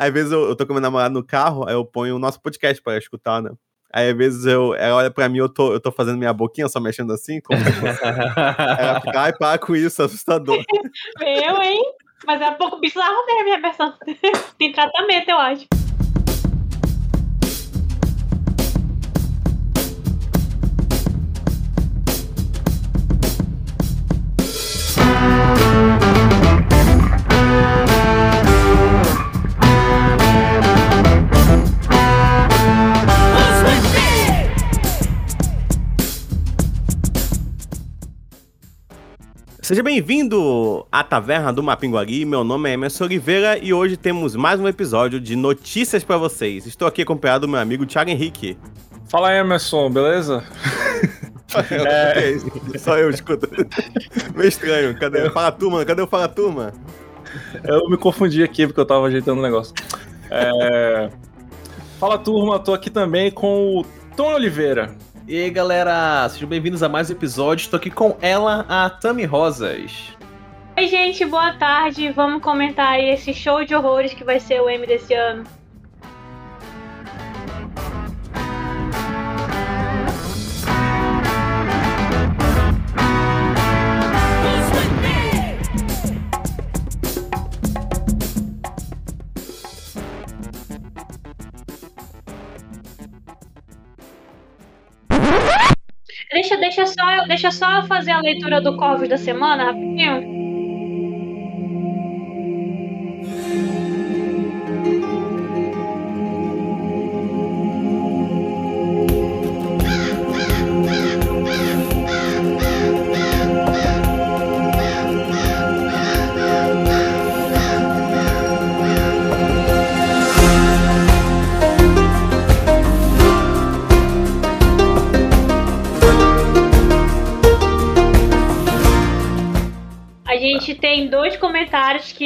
Às vezes eu, eu tô com meu namorado no carro, aí eu ponho o nosso podcast pra escutar, né? Aí às vezes eu, ela olha pra mim, eu tô, eu tô fazendo minha boquinha, só mexendo assim, como se fosse. ela fica, ai, para com isso, assustador. Eu, hein? Mas é um pouco bizarro mesmo a minha versão. Tem tratamento, eu acho. Seja bem-vindo à Taverna do Mapinguari. Meu nome é Emerson Oliveira e hoje temos mais um episódio de notícias para vocês. Estou aqui acompanhado do meu amigo Thiago Henrique. Fala Emerson, beleza? é... Só eu escuto. Meio estranho. Cadê? Fala turma, cadê o Fala Turma? Eu me confundi aqui porque eu tava ajeitando o negócio. É... Fala turma, tô aqui também com o Tom Oliveira. E aí galera, sejam bem-vindos a mais um episódio. Estou aqui com ela, a Tami Rosas. Oi, gente, boa tarde. Vamos comentar aí esse show de horrores que vai ser o M desse ano. Deixa, deixa, só, deixa só fazer a leitura do Corvos da semana, rapidinho.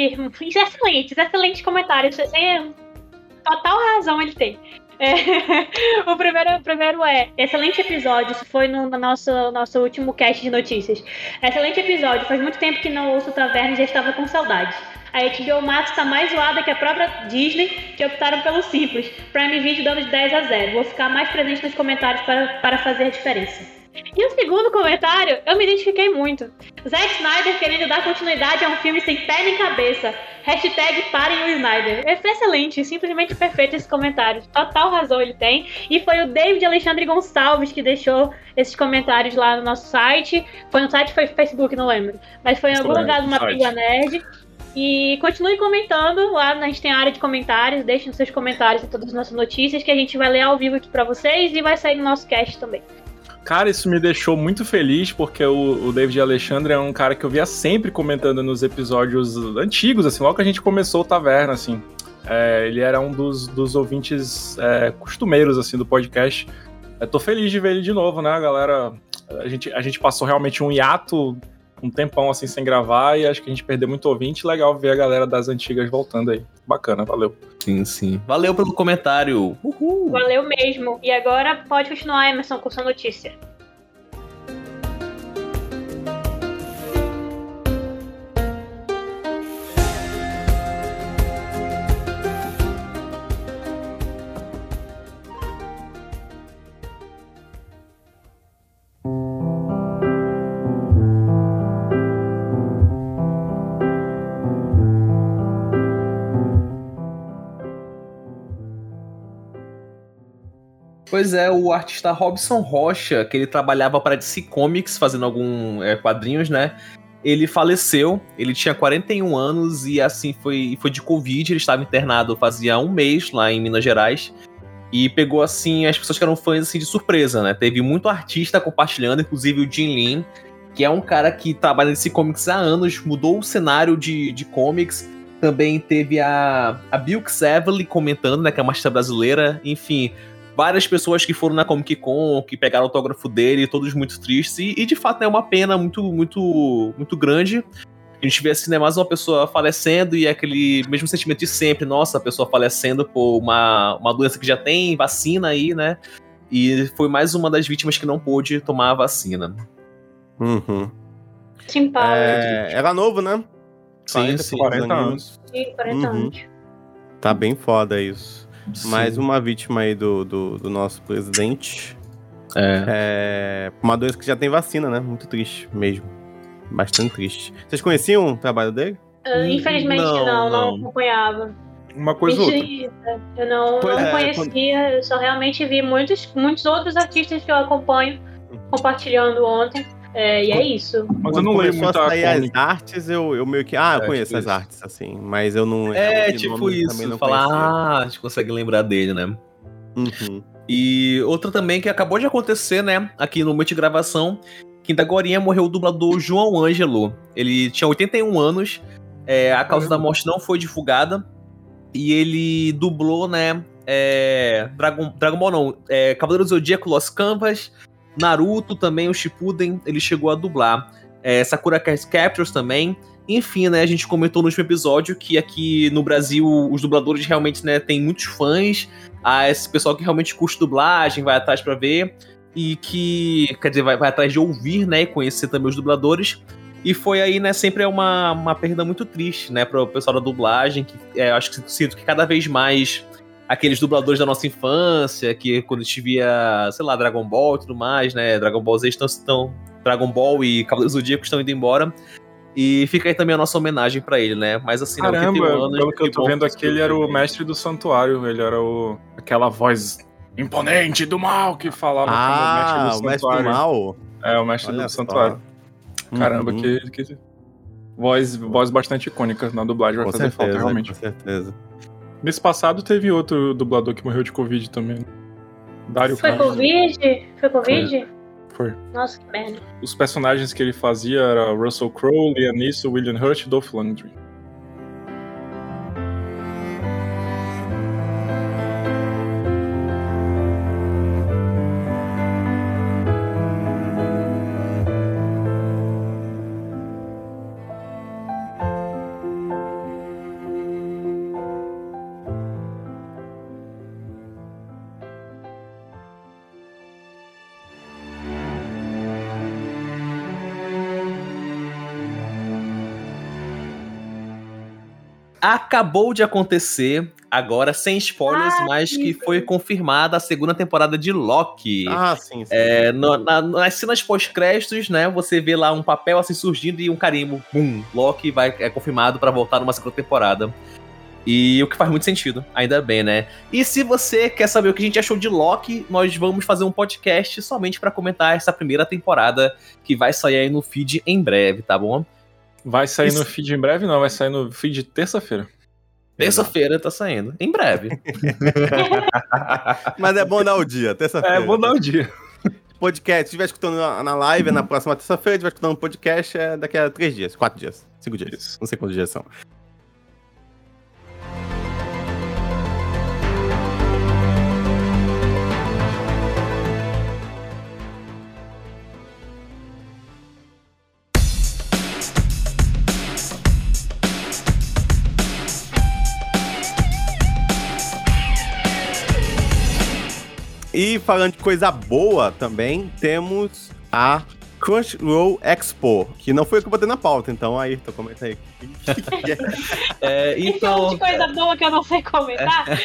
Que. Excelentes, excelentes comentários. É, total razão ele tem. É, o, primeiro, o primeiro é excelente episódio. Isso foi no, no, nosso, nosso último cast de notícias. Excelente episódio. Faz muito tempo que não ouço o Taverna e já estava com saudades. A HBO Max está mais zoada que a própria Disney, que optaram pelo simples. Prime Video dando de 10 a 0. Vou ficar mais presente nos comentários para, para fazer a diferença. E o segundo comentário, eu me identifiquei muito. Zack Snyder querendo dar continuidade a um filme sem pé nem cabeça. Hashtag parem o Snyder. É excelente, simplesmente perfeito esse comentário. Total razão ele tem. E foi o David Alexandre Gonçalves que deixou esses comentários lá no nosso site. Foi no site, foi no Facebook, não lembro. Mas foi em algum lugar do Mapinga Nerd. E continue comentando lá, a gente tem a área de comentários, deixem seus comentários em todas as nossas notícias que a gente vai ler ao vivo aqui para vocês e vai sair no nosso cast também. Cara, isso me deixou muito feliz, porque o, o, David Alexandre é um cara que eu via sempre comentando nos episódios antigos, assim, logo que a gente começou o Taverna, assim. É, ele era um dos, dos ouvintes é, costumeiros, assim, do podcast. Eu tô feliz de ver ele de novo, né, galera? A gente, a gente passou realmente um hiato um tempão assim sem gravar e acho que a gente perdeu muito ouvinte. Legal ver a galera das antigas voltando aí. Bacana, valeu. Sim, sim. Valeu pelo comentário. Uhul. Valeu mesmo. E agora pode continuar, Emerson, com sua notícia. Pois é, o artista Robson Rocha, que ele trabalhava para DC Comics, fazendo alguns é, quadrinhos, né? Ele faleceu, ele tinha 41 anos e assim foi, foi de Covid, ele estava internado fazia um mês lá em Minas Gerais. E pegou assim as pessoas que eram fãs assim de surpresa, né? Teve muito artista compartilhando, inclusive o Jim Lin, que é um cara que trabalha nesse comics há anos, mudou o cenário de, de comics. Também teve a, a Bilk Savely comentando, né? Que é uma artista brasileira. Enfim, várias pessoas que foram na Comic Con, que pegaram o autógrafo dele, todos muito tristes. E, e de fato é uma pena muito, muito, muito grande. A gente vê assim, né, mais uma pessoa falecendo e é aquele mesmo sentimento de sempre, nossa, a pessoa falecendo por uma, uma doença que já tem vacina aí, né? E foi mais uma das vítimas que não pôde tomar a vacina. Uhum. Simpático. É, era novo, né? Sim, sim. 40 anos. Sim, 40 uhum. anos. Tá bem foda isso. Sim. Mais uma vítima aí do, do, do nosso presidente. É. É, uma doença que já tem vacina, né? Muito triste mesmo. Bastante triste. Vocês conheciam o trabalho dele? Ah, Infelizmente Não, não, não, não. acompanhava. Uma coisa ou outra. Eu não, Pois não é, conhecia, eu só realmente vi muitos, muitos outros artistas que eu acompanho compartilhando ontem. É, e é isso. Mas eu não Quando leio começou muito a as artes, eu, eu meio que. Ah, eu É, conheço tipo as isso. artes, assim. Mas eu não. É, de tipo nome isso. também não Falar, ah, a gente consegue lembrar dele, né? Uhum. E outra também que acabou de acontecer, né? Aqui no momento de gravação, que ainda agora morreu o dublador João Ângelo. Ele tinha 81 anos, é, a causa da morte não foi divulgada. E ele dublou, né? É, Dragon, Dragon Ball não, é, Cavaleiro do Zodíaco, Los Canvas, Naruto também, o Shippuden, ele chegou a dublar. É, Sakura Captors também. Enfim, né, a gente comentou no último episódio que aqui no Brasil os dubladores realmente, né, tem muitos fãs. Ah, esse pessoal que realmente curte dublagem, vai atrás pra ver. E que, quer dizer, vai, vai atrás de ouvir, né, e conhecer também os dubladores. E foi aí, né, sempre é uma, uma perda muito triste, né, pro pessoal da dublagem, que é, acho que sinto que cada vez mais aqueles dubladores da nossa infância, que quando a gente via, sei lá, Dragon Ball e tudo mais, né, Dragon Ball Z estão, estão Dragon Ball e Cavaleiros do Zodíaco estão indo embora. E fica aí também a nossa homenagem pra ele, né, mas assim, né, Caramba, 81 anos, pelo que eu tô vendo aqui, ele era o mestre. mestre do santuário. Ele era o aquela voz imponente do mal que falava Ah, como o mestre do mal. É, o mestre Olha do só. santuário. Caramba, Uhum. que, que voz, voz bastante icônica na dublagem vai Com fazer falta, certeza, realmente. com certeza. Nesse passado teve outro dublador que morreu de Covid também. Dário Foi Carlos. Covid? Foi Covid? Foi. Nossa, que merda. Os personagens que ele fazia era Russell Crowe, Liam Neeson, William Hurt e Dolph Lundgren. Acabou de acontecer, agora sem spoilers, Ah, mas sim. que foi confirmada a segunda temporada de Loki. Ah, sim, sim. É, no- na- nas cenas pós-créditos, né, você vê lá um papel assim surgindo e um carimbo, bum, Loki vai, é confirmado pra voltar numa segunda temporada. E o que faz muito sentido, ainda bem, né? E se você quer saber o que a gente achou de Loki, nós vamos fazer um podcast somente pra comentar essa primeira temporada que vai sair aí no feed em breve, tá bom? Vai sair Isso- no feed em breve? Não, vai sair no feed terça-feira. Terça-feira tá saindo, em breve. Mas é bom dar o dia, terça-feira. É, vou dar o dia. Podcast, se estiver escutando na na live, é na próxima terça-feira, se estiver escutando no podcast, é daqui a três dias, quatro dias, cinco dias. Isso. Não sei quantos dias são. E falando de coisa boa também, temos a Crunchyroll Expo, que não foi o que eu botei na pauta, então aí, então comenta aí. É, Então, de coisa boa que eu não sei comentar.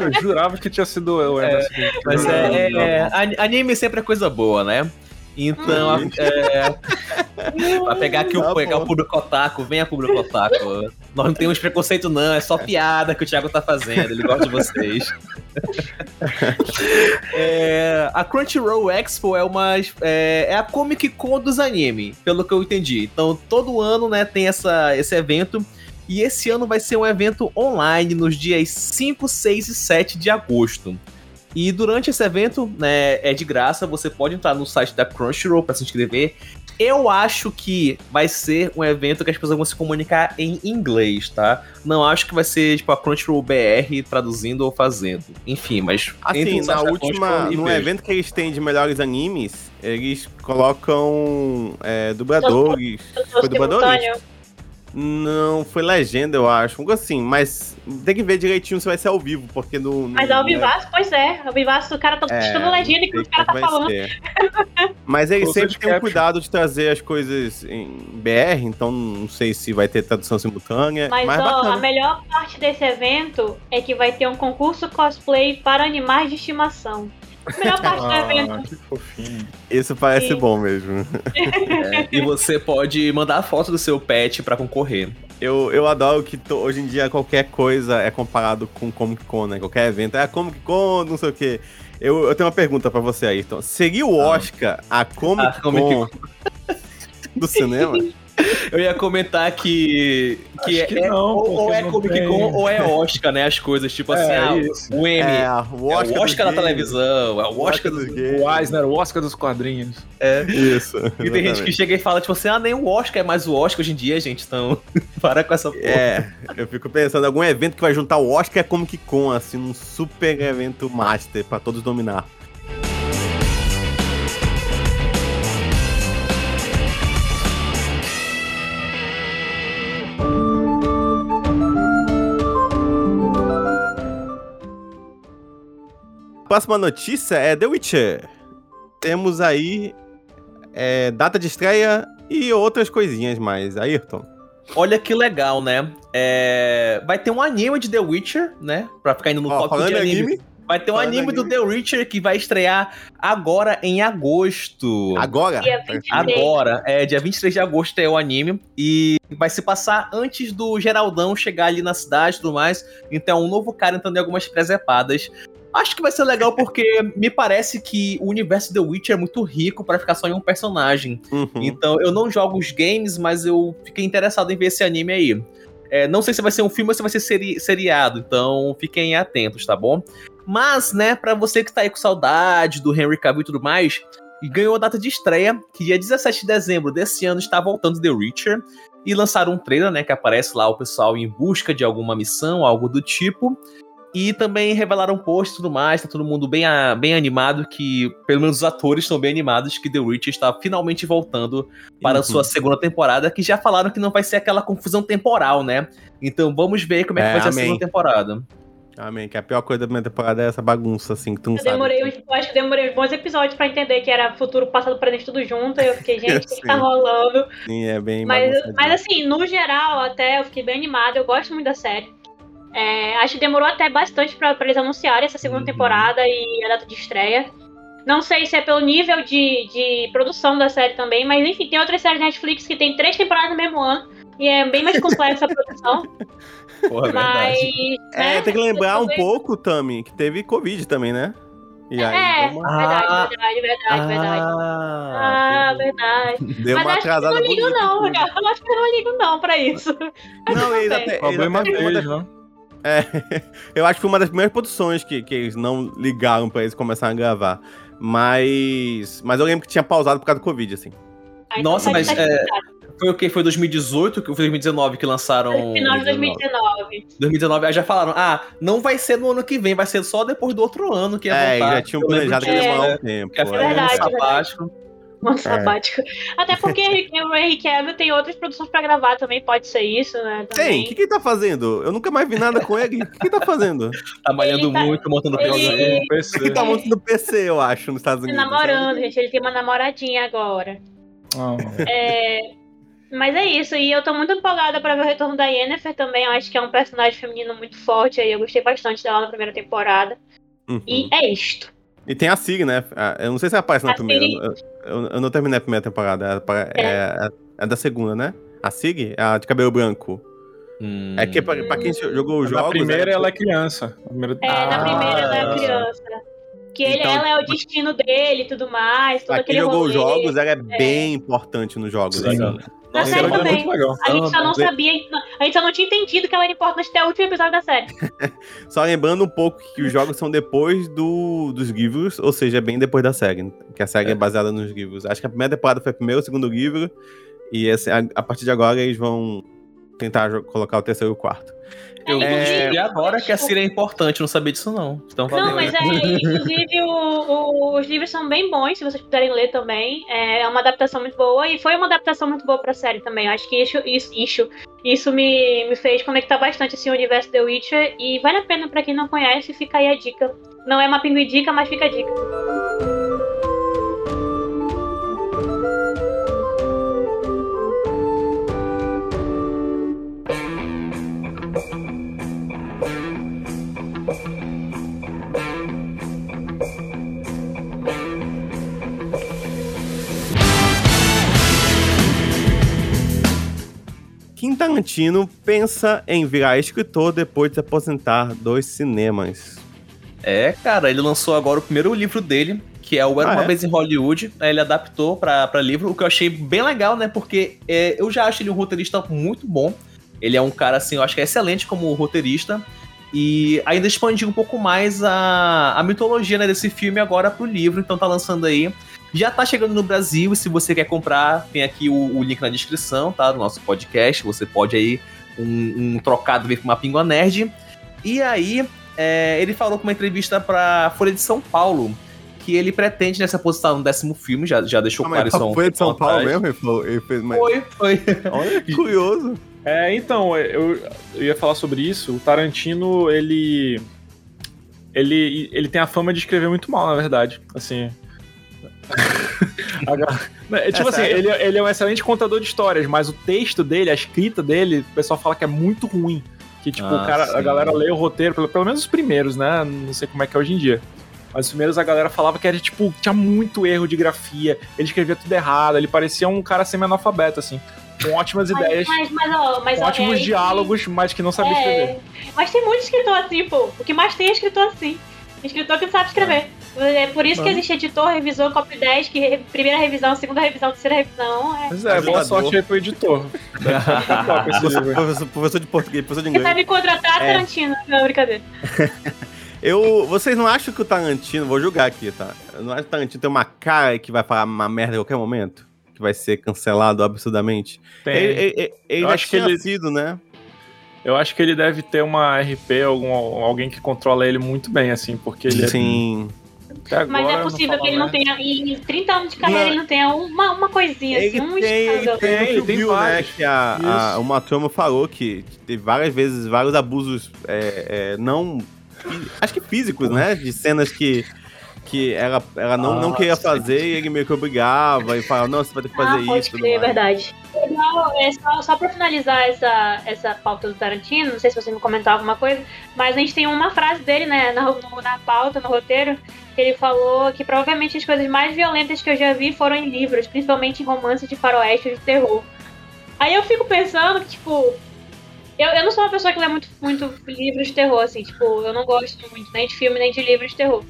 Eu jurava que tinha sido eu, Emerson. Mas é, é, ani- anime sempre é coisa boa, né? Então, a- é, pra pegar aqui o, Tá pegar o público otaku, venha público otaku. Nós não temos preconceito, não, é só piada que o Thiago tá fazendo, ele gosta de vocês. É, a Crunchyroll Expo é uma. É, é a Comic Con dos anime, pelo que eu entendi. Então, todo ano, né, tem essa, esse evento. E esse ano vai ser um evento online nos dias 5, 6 e 7 de agosto. E durante esse evento, né, é de graça, você pode entrar no site da Crunchyroll para se inscrever. Eu acho que vai ser um evento que as pessoas vão se comunicar em inglês, tá? Não acho que vai ser tipo a Crunchyroll BR traduzindo ou fazendo. Enfim, mas Assim, na última, no evento que eles têm de melhores animes, eles colocam é, dubladores. Foi dubladores? Não, foi legenda, eu acho. Algo assim, mas tem que ver direitinho se vai ser ao vivo, porque no. no Mas ao vivaço, pois é. Ao vivaço, o cara tá É, testando legenda que o cara tá falando. ser. Mas eles Closed sempre têm o cuidado de trazer as coisas em BR, então não sei se vai ter tradução simultânea. Mas, Mas, ó, bacana. a melhor parte desse evento é que vai ter um concurso cosplay para animais de estimação. Melhor parte. Ah, que fofinho. Isso parece Sim. bom mesmo. É, e você pode mandar a foto do seu pet pra concorrer. Eu, eu adoro que to- hoje em dia qualquer coisa é comparado com Comic Con, né? Qualquer evento. É a Comic Con, não sei o quê. Eu, eu tenho uma pergunta pra você, Ayrton. Seria o Oscar a Comic A Comic Con do cinema? Eu ia comentar que. que, Acho que é, não, ou, ou é Comic tem. Con ou é Oscar, né? As coisas, tipo assim, É, ah, isso. o M. É, É, o Oscar, o Oscar da dos televisão, é o Oscar dos do. gays. O Eisner, o Oscar dos quadrinhos. Isso. E tem gente que chega e fala, tipo assim, ah, nem o Oscar é mais o Oscar hoje em dia, gente. Então, para com essa porra. É, eu fico pensando, algum evento que vai juntar o Oscar é Comic Con, assim, num super evento master pra todos dominar. Próxima notícia é The Witcher. Temos aí é, data de estreia e outras coisinhas mais. Ayrton. Olha que legal, né? É, Vai ter um anime de The Witcher, né? Pra ficar indo no Ó, falando de anime. anime, Vai ter um falando anime do anime. The Witcher que vai estrear agora em agosto. agora? Dia 23. Agora, é dia 23 de agosto é o anime e vai se passar antes do Geraldão chegar ali na cidade e tudo mais. Então, um novo cara entrando em algumas presepadas. Acho que vai ser legal porque me parece que o universo The Witcher é muito rico pra ficar só em um personagem. Uhum. Então, eu não jogo os games, mas eu fiquei interessado em ver esse anime aí. É, não sei se vai ser um filme ou se vai ser seri- seriado, então fiquem atentos, tá bom? Mas, né, pra você que tá aí com saudade do Henry Cavill e tudo mais, e ganhou a data de estreia, que dia 17 de dezembro desse ano está voltando The Witcher, e lançaram um trailer, né, que aparece lá o pessoal em busca de alguma missão, algo do tipo. E também revelaram posts e tudo mais, tá todo mundo bem, a- bem animado, que pelo menos os atores estão bem animados, que The Witcher está finalmente voltando para a Uhum. sua segunda temporada, que já falaram que não vai ser aquela confusão temporal, né? Então vamos ver como é que É, vai ser a amém. segunda temporada. Amém. Que a pior coisa da minha temporada é essa bagunça, assim, que tu não Eu sabe. demorei, uns- eu acho que demorei uns bons episódios pra entender que era futuro, passado, presente, tudo junto. E eu fiquei, gente, o que, que tá rolando? Sim, é bem Mas, mas assim, no geral, até eu fiquei bem animada. Eu gosto muito da série. É, acho que demorou até bastante pra, pra eles anunciarem essa segunda Uhum. temporada e a data de estreia. Não sei se é pelo nível de, de produção da série também, mas enfim, tem outras séries da Netflix que tem três temporadas no mesmo ano. E é bem mais complexa a produção. Porra, é mas. verdade. É, né, tem que lembrar um pouco, Tami, que teve Covid também, né? E aí É, deu uma, verdade, Ah. verdade, verdade, verdade. Ah, Ah, verdade. deu Mas uma acho que eu atrasada não ligo, não, cara. Eu acho que eu não ligo, não, pra isso. Não, eles bem. até, Problema deles, das- né? É, eu acho que foi uma das primeiras produções que, que eles não ligaram pra eles começarem a gravar. Mas. Mas eu lembro que tinha pausado por causa do Covid, assim. Então Nossa, tá mas, certo, é, tá. Foi o que? Foi 2018, que foi 2019 que lançaram. Foi final de 2019. 2019, aí já falaram, ah, não vai ser no ano que vem, vai ser só depois do outro ano que ia É, voltar. já tinham planejado que ia demorar um tempo. Que ia é. ficar um ano verdade, sabático. Um sabático. Até porque o Henry Cavill tem outras produções pra gravar também, pode ser isso, né? Tem, Também. o que, que ele tá fazendo? Eu nunca mais vi nada com ele. O que, que ele tá fazendo? Trabalhando Ele tá- muito, montando ele-. No Ele PC. tá montando PC, eu acho, nos Estados Tá Unidos. namorando, gente. Ele tem uma namoradinha agora. Ah, É, Mas é isso, e eu tô muito empolgada pra ver o retorno da Yennefer também. Eu acho que é um personagem feminino muito forte aí. Eu gostei bastante dela na primeira temporada. Uhum. E é isto. E tem a Sig, né? Ah, Eu não sei se ela aparece na A primeira. Ciri- Eu, eu- não terminei a primeira temporada. Ela apare- É, é, é da segunda, né? A Sig? A de cabelo branco. Hum. É que pra, pra quem jogou os jogos. Na primeira é- ela é criança. Primeira- É, na Ah, primeira ela é criança. Que ele, Então- ela é o destino dele e tudo mais, todo Pra quem aquele jogou os rolê. jogos, ela é, bem importante nos jogos. Sim. assim. Na série eu- também. A gente só não Ah, sabia, a gente só não tinha entendido que ela era importante até o último episódio da série. Só lembrando um pouco que os jogos são depois do, dos livros, ou seja, bem depois da série. Que a série é, baseada nos livros. Acho que a primeira temporada foi primeiro, o segundo livro. E esse- a, a partir de agora eles vão tentar colocar o terceiro e o quarto. Eu É, e agora que a Siri é importante, não sabia disso não. Então, valeu. Não, mas é, inclusive o- o- os livros são bem bons, se vocês puderem ler também. É uma adaptação muito boa e foi uma adaptação muito boa pra série também. Eu acho que isso, isso, isso, isso me, me fez conectar bastante assim, o universo The Witcher e vale a pena pra quem não conhece, fica aí a dica. Não é uma pinguim dica, mas fica a dica. Kim Tarantino pensa em virar escritor depois de se aposentar dos cinemas. É, cara, ele lançou agora o primeiro livro dele, que é o Era Ah, Uma é? Vez em Hollywood. Aí Ele adaptou pra livro, o que eu achei bem legal, né? Porque é, eu já acho ele um roteirista muito bom. Ele é um cara, assim, eu acho que é excelente como roteirista. E ainda expandiu um pouco mais a, a mitologia né, desse filme agora pro livro, então tá lançando aí. Já tá chegando no Brasil, e se você quer comprar, tem aqui o, o link na descrição, tá? Do nosso podcast. Você pode aí, um, um trocado ver com uma Pingua Nerd. E aí, é, ele falou com uma entrevista pra Folha de São Paulo que ele pretende se aposentar no décimo filme, já, já deixou Ah, claro isso um foi de São Paulo mesmo? Ele, falou, ele fez, mas... Foi, foi. Olha que curioso. É, então, eu, eu ia falar sobre isso. O Tarantino, ele. Ele, ele tem a fama de escrever muito mal, na verdade. Assim. Agora- é, tipo É assim, ele, ele é um excelente contador de histórias, mas o texto dele, a escrita dele, o pessoal fala que é muito ruim. Que, tipo, Ah, o cara, a galera lê o roteiro, pelo, pelo menos os primeiros, né? Não sei como é que é hoje em dia. Mas os primeiros a galera falava que era, tipo, tinha muito erro de grafia, ele escrevia tudo errado, ele parecia um cara semi-analfabeto, assim. Com ótimas ideias, Mas, mas, ó, mas, com ó, ótimos é- diálogos, mas que não sabia escrever. É, mas tem muito escritor assim, pô. O que mais tem é escritor assim. Escritor que não sabe escrever. É por isso que existe editor, revisor, copy 10, que re- primeira revisão, segunda revisão, terceira revisão. É. Mas é, boa sorte aí pro editor. Professor, professor de português, professor de Você inglês. vai me contratar, É. Tarantino. Não, brincadeira. Eu, vocês não acham que o Tarantino, vou julgar aqui, tá? Eu não acho que o Tarantino tem uma cara que vai falar uma merda a qualquer momento? Que vai ser cancelado absurdamente? Tem. Ele, ele, ele Eu acho que ele- sido, né? Eu acho que ele deve ter uma RP, algum, alguém que controla ele muito bem, assim, porque ele Sim. até agora. Mas é possível que ele não tenha. Em 30 anos de carreira, Não. ele não tenha uma, uma coisinha Ele assim, um tem, ele escândalo. tem, Tem, ele tem viu, né? Que a, a, o Matomo falou que teve várias vezes, vários abusos é, é, não. Acho que físicos, né? De cenas que. Que ela, ela não, não Ah, queria sim. fazer e ele meio que obrigava e falava, não, você vai ter que fazer ah, pode isso. e tudo crer, é verdade. Legal, é só, só pra finalizar essa, essa pauta do Tarantino, não sei se você me comentou alguma coisa, mas a gente tem uma frase dele, né, na, na pauta, no roteiro, ele falou que provavelmente as coisas mais violentas que eu já vi foram em livros, principalmente em romances de faroeste e de terror. Aí eu fico pensando que, tipo, eu, eu não sou uma pessoa que lê muito, muito livros de terror, assim, tipo, eu não gosto muito nem de filme nem de livros de terror.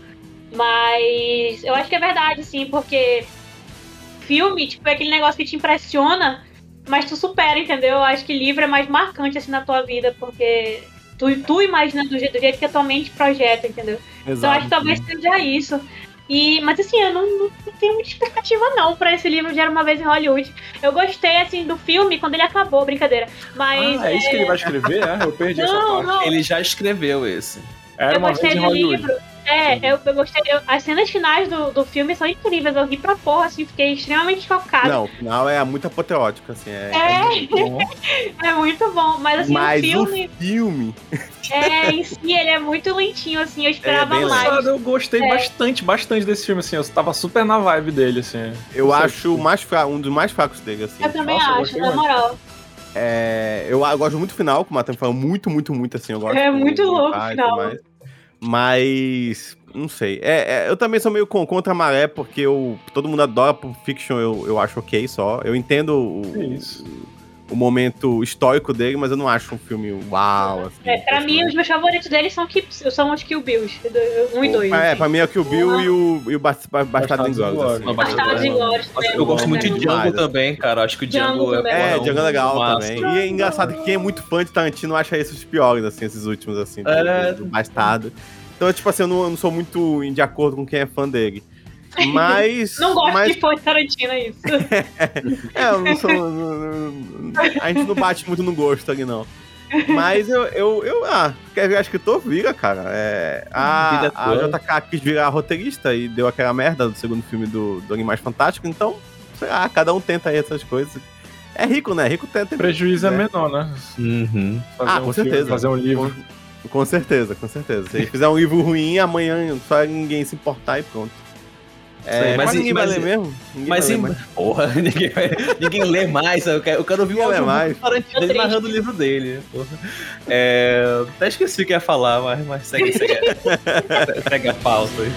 Mas eu acho que é verdade, sim, porque filme, tipo, é aquele negócio que te impressiona, mas tu supera, entendeu? Eu acho que livro é mais marcante, assim, na tua vida, porque tu, tu imagina do jeito, do jeito que a tua mente projeta, entendeu? Então eu acho que talvez seja isso. E, mas assim, eu não, não- não tenho muita expectativa não pra esse livro de Era Uma Vez em Hollywood. Eu gostei, assim, do filme quando ele acabou, brincadeira. Mas Ah, é isso que ele vai escrever? É? Eu perdi essa Não, parte. não. Ele já escreveu esse. Era eu uma gostei vez em do Hollywood. livro. É, eu, eu gostei. eu- as cenas finais do, do filme são incríveis. Eu ri pra porra, assim, fiquei extremamente chocada. Não, o final é muito apoteótico, assim. É, É. muito bom. É muito bom. Mas assim, Mas o filme, o filme. é, em si, ele é muito lentinho, assim, eu esperava É, mais. Engraçado, Eu gostei É. bastante, bastante desse filme, assim. Eu tava super na vibe dele, assim. Eu Não sei, acho o mais um dos mais fracos dele, assim. Eu também Nossa, acho, na moral. É, eu, eu gosto muito do final, como o Matheus falou, muito, muito, muito assim. Eu gosto É muito louco o final. mais. Mas, não sei. É, é, eu também sou meio con- contra a maré, porque eu, todo mundo adora Pulp Fiction, eu, eu acho ok só. Eu entendo o, É. o momento histórico dele, mas eu não acho um filme uau, assim. É, pra mim, os meus favoritos dele são, que, são os Kill Bills, um e dois. É, assim. pra mim é o Kill Bill e o, e o Bast- Bastardo Inglórios. Assim. Não, Bastardos Inglórios também. Eu gosto muito de Django também, cara. Acho que o Django. É, um- Django é legal também. E é engraçado que quem é muito fã de Tarantino acha esses os piores, assim, esses últimos, assim, do, É. do, do Bastardo. Então, tipo assim, eu não, eu não sou muito de acordo com quem é fã dele. Mas. Não gosto mas, de pôr Tarantino, é isso. é, eu não sou. não- não- a gente não bate muito no gosto ali, não. Mas eu, eu, eu ah, quer virar escritor, vira, cara. É, a, a. JK quis virar roteirista e deu aquela merda do segundo filme do, do Animais Fantásticos, então, sei lá, cada um tenta aí essas coisas. É rico, né? Rico tenta. Prejuízo é né? menor, né? Uhum. Fazer Ah, um com filme, certeza. Fazer um livro. Com, com certeza, com certeza. Se ele fizer um livro ruim, amanhã só ninguém se importar e pronto. É, Sei, mas mas ninguém vai mas ler e- mesmo? Ninguém Mas vai ler mais. porra, ninguém, vai- ninguém lê mais. Eu quero, eu quero ouvir o áudio mais. Tô dele narrando o livro dele. porra. É, até esqueci o que ia falar, mas, mas segue, segue, segue a pauta aí.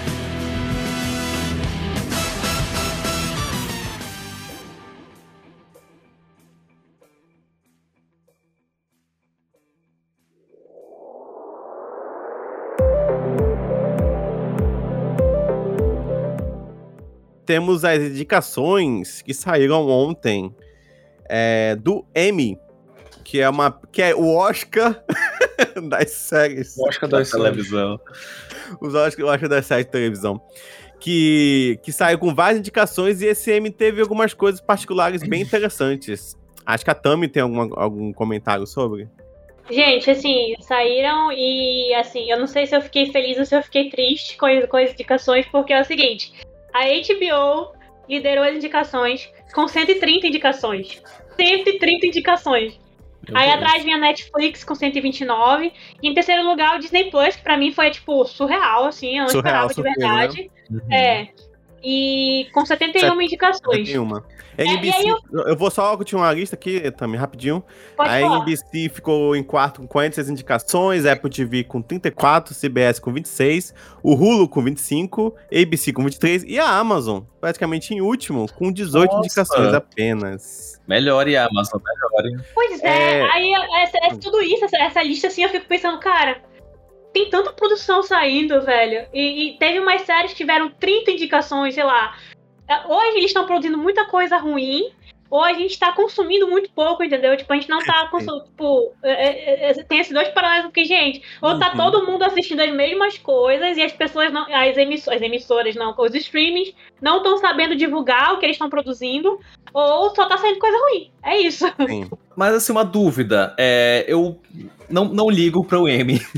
Temos as indicações que saíram ontem é, do Emmy, que é uma que é o Oscar das séries. O Oscar Da das televisão. Os Oscar, o Oscar das séries de televisão. Que, que saiu com várias indicações e esse Emmy teve algumas coisas particulares bem interessantes. Acho que a Tami tem alguma- algum comentário sobre. Gente, assim, saíram e, assim, eu não sei se eu fiquei feliz ou se eu fiquei triste com, com as indicações, porque é o seguinte: a HBO liderou as indicações com 130 indicações. 130 indicações. Meu Aí Deus. atrás vinha a Netflix com 129. E em terceiro lugar, o Disney Plus, que pra mim foi, tipo, surreal, assim. Eu não Surreal, esperava de surpresa, verdade. Uhum. É. E com 71 indicações. Nenhuma. É, e NBC, aí eu... vou só continuar a lista aqui, Tami, rapidinho. Pode a falar. NBC ficou em quarto com 46 indicações, Apple TV com 34, CBS com 26, o Hulu com 25, ABC com 23 e a Amazon, praticamente em último, com 18 Nossa. indicações apenas. Melhore, Amazon, melhore. Pois é, É. aí essa, essa- tudo isso, essa, essa lista assim, eu fico pensando, cara, tem tanta produção saindo, velho. E, e teve umas séries que tiveram 30 indicações, sei lá. É, Ou eles estão produzindo muita coisa ruim, ou a gente tá consumindo muito pouco, entendeu? Tipo, a gente não tá consumindo. Tipo, é, é, é, tem esses dois paralelos, porque, gente, ou tá Uhum. todo mundo assistindo as mesmas coisas e as pessoas não. As, emiss as emissoras não, os streamings não estão sabendo divulgar o que eles estão produzindo, ou só tá saindo coisa ruim. É isso. Sim. Mas assim, uma dúvida. É, eu não, não ligo pro M.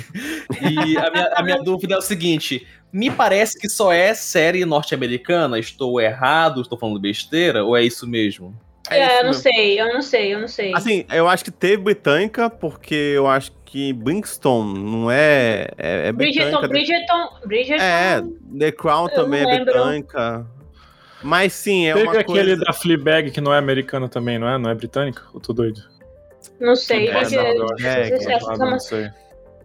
E a minha, a minha dúvida é o seguinte: me parece que só é série norte-americana. Estou errado? Estou falando besteira? Ou é isso mesmo? É É, isso eu não mesmo. sei, eu não sei, eu não sei. Assim, eu acho que teve britânica, porque eu acho que Brinkston não é. É, é Bridgerton, britânica. Bridgerton, Bridgerton. É, The Crown Eu também não é britânica. Mas sim, é Teve uma aquele coisa... da Fleabag que não é americano também, não é? Não é britânico? Eu tô doido. Não sei. É, não, é, é, não sei.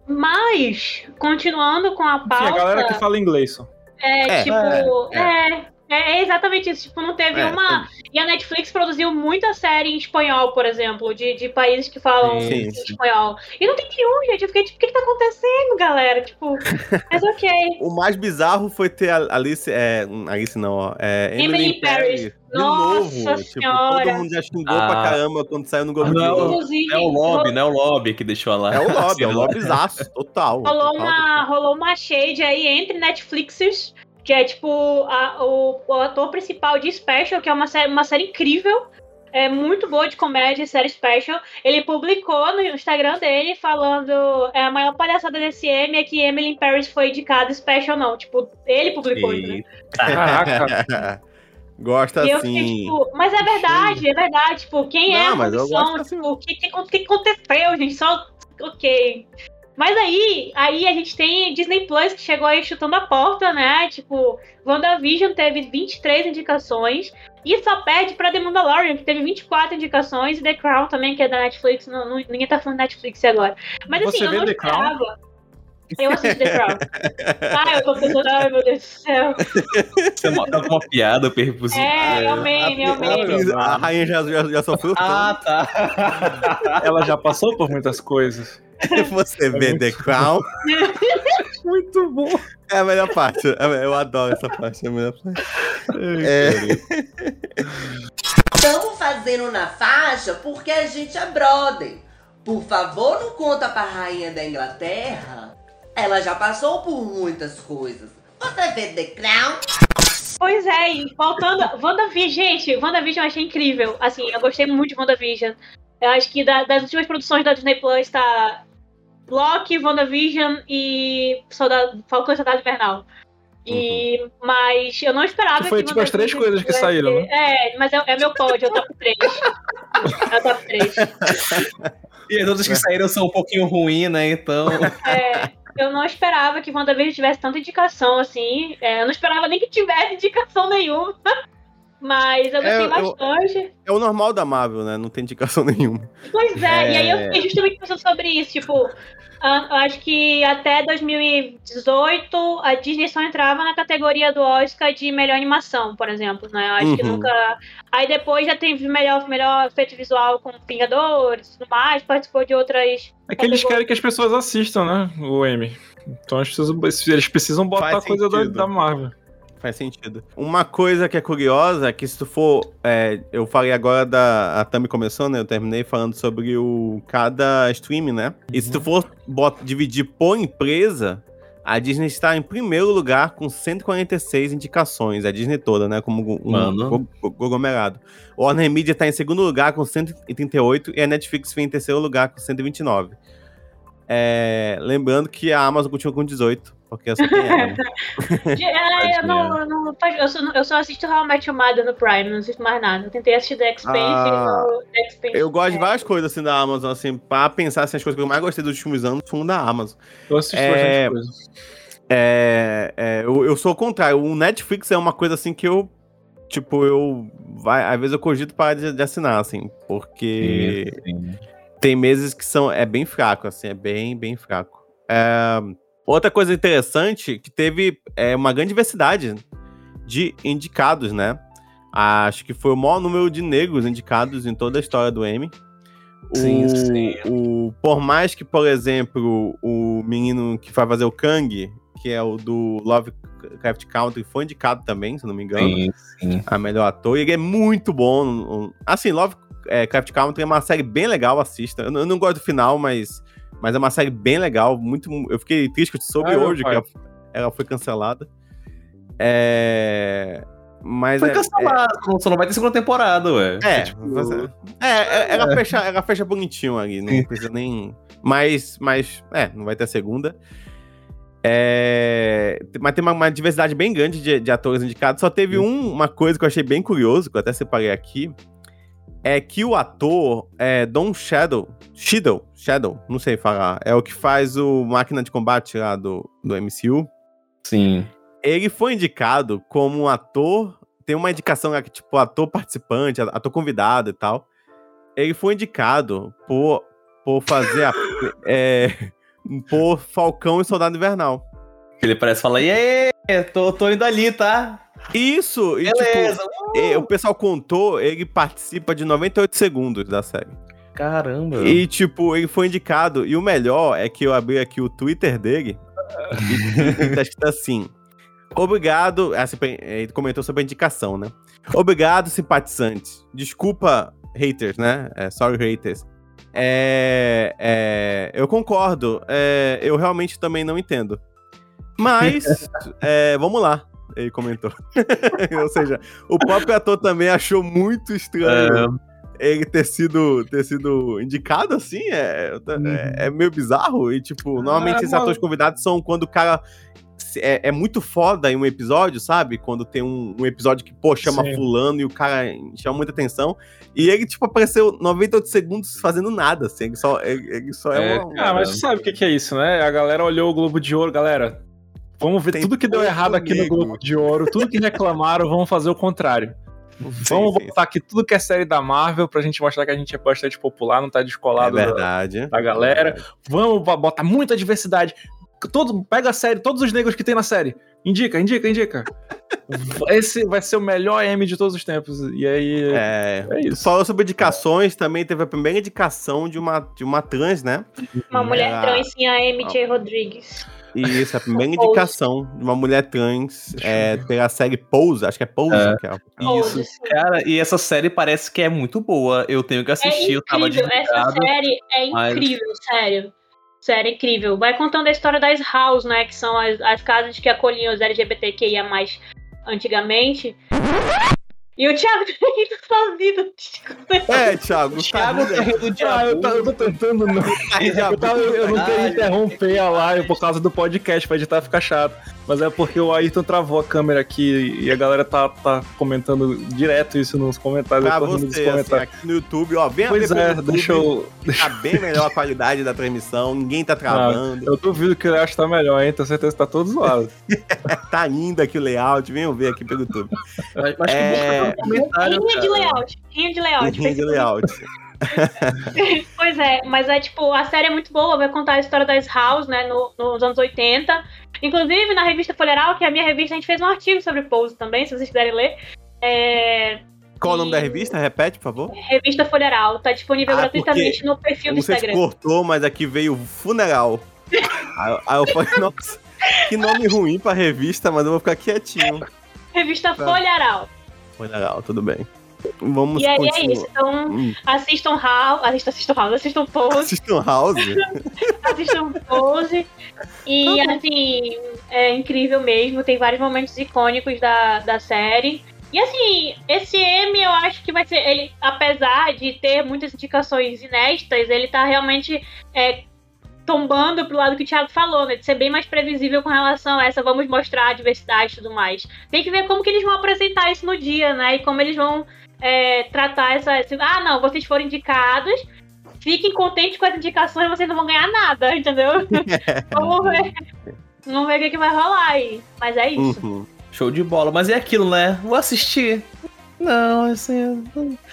Mas, continuando com a pauta. a galera que fala inglês só. É, É, tipo. é, É, é, é exatamente isso. Tipo, não teve É, uma. E a Netflix produziu muita série em espanhol, por exemplo, de, de países que falam Sim, em sim. espanhol. E não tem nenhum, gente. Eu fiquei tipo, o que, que tá acontecendo, galera? Tipo, mas ok. O mais bizarro foi ter a Alice. É, Alice não, ó. É, Emily, Emily Paris. Paris. De Nossa novo. Tipo, Senhora. todo mundo já xingou Ah. pra caramba quando saiu no de Não. Inclusive, É o lobby, né? O lobby que deixou lá. É o lobby, é o Assim, lobbyzaço, total. Rolou total. uma, rolou uma shade aí entre Netflixers, que é tipo a- o, o ator principal de Special, que é uma série, uma série incrível. É muito boa de comédia, série special. Ele publicou no Instagram dele falando. É, a maior palhaçada desse M é que Emily in Paris foi indicada special, não. Tipo, ele publicou. entendeu? E- Caraca. Gosta E eu assim. fiquei, tipo, mas é verdade, é verdade. Tipo, quem é Não, a mas eu produção? assim. Tipo, o que, que, o que aconteceu, gente? Só. Ok. Mas aí, aí a gente tem Disney Plus que chegou aí chutando a porta, né? Tipo, WandaVision teve 23 indicações. E só perde pra The Mandalorian, que teve 24 indicações, e The Crown também, que é da Netflix. Não, não- ninguém tá falando Netflix agora. Mas assim, Você eu não The Crown? esperava. Eu assisti The Crown. Ai, eu tô pensando, ai meu Deus do céu. Isso é uma, piada perfusiva. É, o meme, é o A, meme. a, a rainha já, já, já sofreu Ah, tá. Ela já passou por muitas coisas. Tanto. Você vê The Crown. Muito bom. É a melhor parte. É- Eu adoro essa parte. É a melhor parte. É, Estamos fazendo na faixa porque a gente é brother. Por favor, não conta pra rainha da Inglaterra. Ela já passou por muitas coisas. Você vê The Crown? Pois é, e voltando. WandaVision, gente, WandaVision eu achei incrível. Assim, eu gostei muito de WandaVision. Eu acho que da- das últimas produções da Disney Plus tá Loki, WandaVision e Soldado, Falcão e Soldado Invernal. E, Mas eu não esperava Que foi, tipo, as três coisas que saíram, né? É, mas é, é meu pódio, é o top 3. é o top 3. E as outras que saíram são um pouquinho ruins, né? Então. É, eu não esperava que WandaVision tivesse tanta indicação assim. É, eu não esperava nem que tivesse indicação nenhuma. Mas eu gostei É, eu- bastante. É o normal da Marvel, né? Não tem indicação nenhuma. Pois é, e aí eu É. fiquei justamente pensando sobre isso. Tipo, ah, eu acho que até 2018 a Disney só entrava na categoria do Oscar de melhor animação, por exemplo, né? Eu acho que Uhum. nunca. Aí depois já teve melhor, melhor efeito visual com Vingadores e tudo mais, participou de outras. É que eles querem que as pessoas assistam, né? O M. Então eles precisam, eles precisam botar Faz coisa da, da Marvel. Faz sentido. Uma coisa que é curiosa é que se tu for. é, eu falei agora da. A Tami começou, né? Eu terminei falando sobre o cada stream, né? E se tu for bota, dividir por empresa, a Disney está em primeiro lugar com 146 indicações. A Disney toda, né? Como um conglomerado. O Warner Media está em segundo lugar com 138 e a Netflix vem em terceiro lugar com 129. É, lembrando que a Amazon continua com 18, porque só ela. é, eu, não, eu, não, eu, só, eu só assisto How I Met Your Mother no Prime, não assisto mais nada. Eu tentei assistir The Expanse Ah, e no The Expanse. Eu gosto de várias coisas assim da Amazon, assim, pra pensar assim, as coisas que eu mais gostei dos últimos anos foram da Amazon. Eu assisto É, bastante coisa. É, é, eu, eu sou o contrário. O Netflix é uma coisa assim que eu. Tipo, eu. Vai, às vezes eu cogito parar de, de assinar, assim, porque tem meses que são. É bem fraco, assim, é bem, bem fraco. É, outra coisa interessante que teve é, uma grande diversidade de indicados, né? Acho que foi o maior número de negros indicados em toda a história do Emmy. Sim, o, sim. o- por mais que, por exemplo, o menino que vai fazer o Kang, que é o do Lovecraft Country, foi indicado também, se não me engano, Sim, sim. a melhor ator. E ele é muito bom. Assim, Lovecraft Country é uma série bem legal, assista. Eu não gosto do final, mas, mas é uma série bem legal. Muito, eu fiquei triste sobre Ah, hoje, que ela, ela foi cancelada. É. Mas Foi é- cancelado, só não vai ter segunda temporada, ué. é, tipo, é, é, ela, fecha, ela fecha bonitinho ali, não precisa nem. Mas, mas, é, não vai ter a segunda. É, mas tem uma, uma diversidade bem grande de, de atores indicados. Só teve um- uma coisa que eu achei bem curioso, que eu até separei aqui. É que o ator é Don Shadow, Shadow, Shadow, não sei falar, é o que faz o Máquina de Combate lá do, do MCU. Sim. Ele foi indicado como um ator. Tem uma indicação lá que, tipo, ator participante, ator convidado e tal. Ele foi indicado por, por fazer a. é, por Falcão e Soldado Invernal. Ele parece falar, e aí, tô, tô indo ali, tá? Isso! E, Beleza. tipo, e- o pessoal contou, ele participa de 98 segundos da série. Caramba. E, tipo, ele foi indicado. E o melhor é que eu abri aqui o Twitter dele. e tá escrito assim. Obrigado. assim, Ele comentou sobre a indicação, né? Obrigado, simpatizantes. Desculpa, haters, né? É, sorry, haters. É, é, eu concordo. É, eu realmente também não entendo. Mas, é, vamos lá. Ele comentou. Ou seja, o próprio ator também achou muito estranho ele ter sido, ter sido indicado assim, é, é, é meio bizarro. E, tipo, normalmente esses mano. atores convidados são quando o cara é, é muito foda em um episódio, sabe? Quando tem um, um episódio que, pô, chama Sim. fulano e o cara chama muita atenção. E ele, tipo, apareceu 98 segundos fazendo nada, assim. Ele só, ele, ele só é, É, uma... Ah, mas você sabe o que, que é isso, né? A galera olhou o Globo de Ouro, galera. Vamos ver Tem tudo que deu errado aqui negro. no Globo de Ouro, tudo que reclamaram, vamos fazer o contrário. Sim, Vamos sim, botar aqui tudo que é série da Marvel pra gente mostrar que a gente é bastante popular, não tá É descolado da, verdade. da galera. Vamos bo- botar muita diversidade. Todo, pega a série, todos os negros que tem na série. Indica, indica, indica. Esse vai ser o melhor M de todos os tempos. E aí. É, É Tu isso. falou sobre indicações, também teve a primeira indicação de uma, de uma trans, né? Uma mulher Ah. trans, sim, a MJ Rodrigues. Isso, a primeira Pose. indicação de uma mulher trans é, pela série Pose, acho que é Pose, É. que é Pose, Isso. sim. Cara, e essa série parece que é muito boa. Eu tenho que assistir, É eu tava incrível, essa desligado. série é mas- incrível, sério. Sério, é incrível. Vai contando a história das house, né? Que são as, as casas que acolhiam os LGBTQIA+. antigamente. E o Thiago tá rindo sozinho. É, Thiago, O Thiago tá rindo de Ah, eu, tá- eu tô tentando não. Eu, tava- eu não queria interromper a live por causa do podcast, pra editar ficar chato. Mas é porque o Ayrton travou a câmera aqui e a galera tá, tá comentando direto isso nos comentários. Pra você, assim, comentários. aqui no YouTube, ó, vem Pois ver é, YouTube, deixa eu. Tá bem melhor a qualidade da transmissão, ninguém tá travando, Eu duvido que o Leash tá melhor, hein? Tenho certeza que tá todo zoado. tá lindo aqui o layout, venham ver aqui pelo YouTube. Mas, mas que É. bom que tá comentário, Linha de layout. Linha de layout. Lindo Facebook. layout. Pois é, mas é tipo, a série é muito boa, vai contar a história das House, né, no- nos anos 80. Inclusive, na revista Folheral, que é a minha revista, a gente fez um artigo sobre Pose também, se vocês quiserem ler. É, Qual o nome da revista? Repete, por favor. revista Folheral, tá disponível Ah, gratuitamente no perfil do Instagram. cortou, mas aqui veio funeral. aí, eu- falei, nossa, que nome ruim pra revista, mas eu vou ficar quietinho. Revista Tá. Folheral. Funeral, tudo bem. Vamos E aí é continuar. isso. Então, Hum, assistam House, assistam, assistam House, assistam Pose, Assistam House? assistam Pose. E assim, é incrível mesmo. Tem vários momentos icônicos da, da série. E assim, esse M eu acho que vai ser. Ele, apesar de ter muitas indicações inéditas, ele tá realmente é, tombando pro lado que o Thiago falou, né? De ser bem mais previsível com relação a essa, vamos mostrar a diversidade e tudo mais. Tem que ver como que eles vão apresentar isso no dia, né? E como eles vão é, tratar essa. ah, não, vocês foram indicados. Fiquem contentes com as indicações, vocês não vão ganhar nada, entendeu? Vamos ver. Vamos ver o que, que vai rolar aí. Mas é isso. Uhum. Show de bola. Mas é aquilo, né? Vou assistir. Não, assim.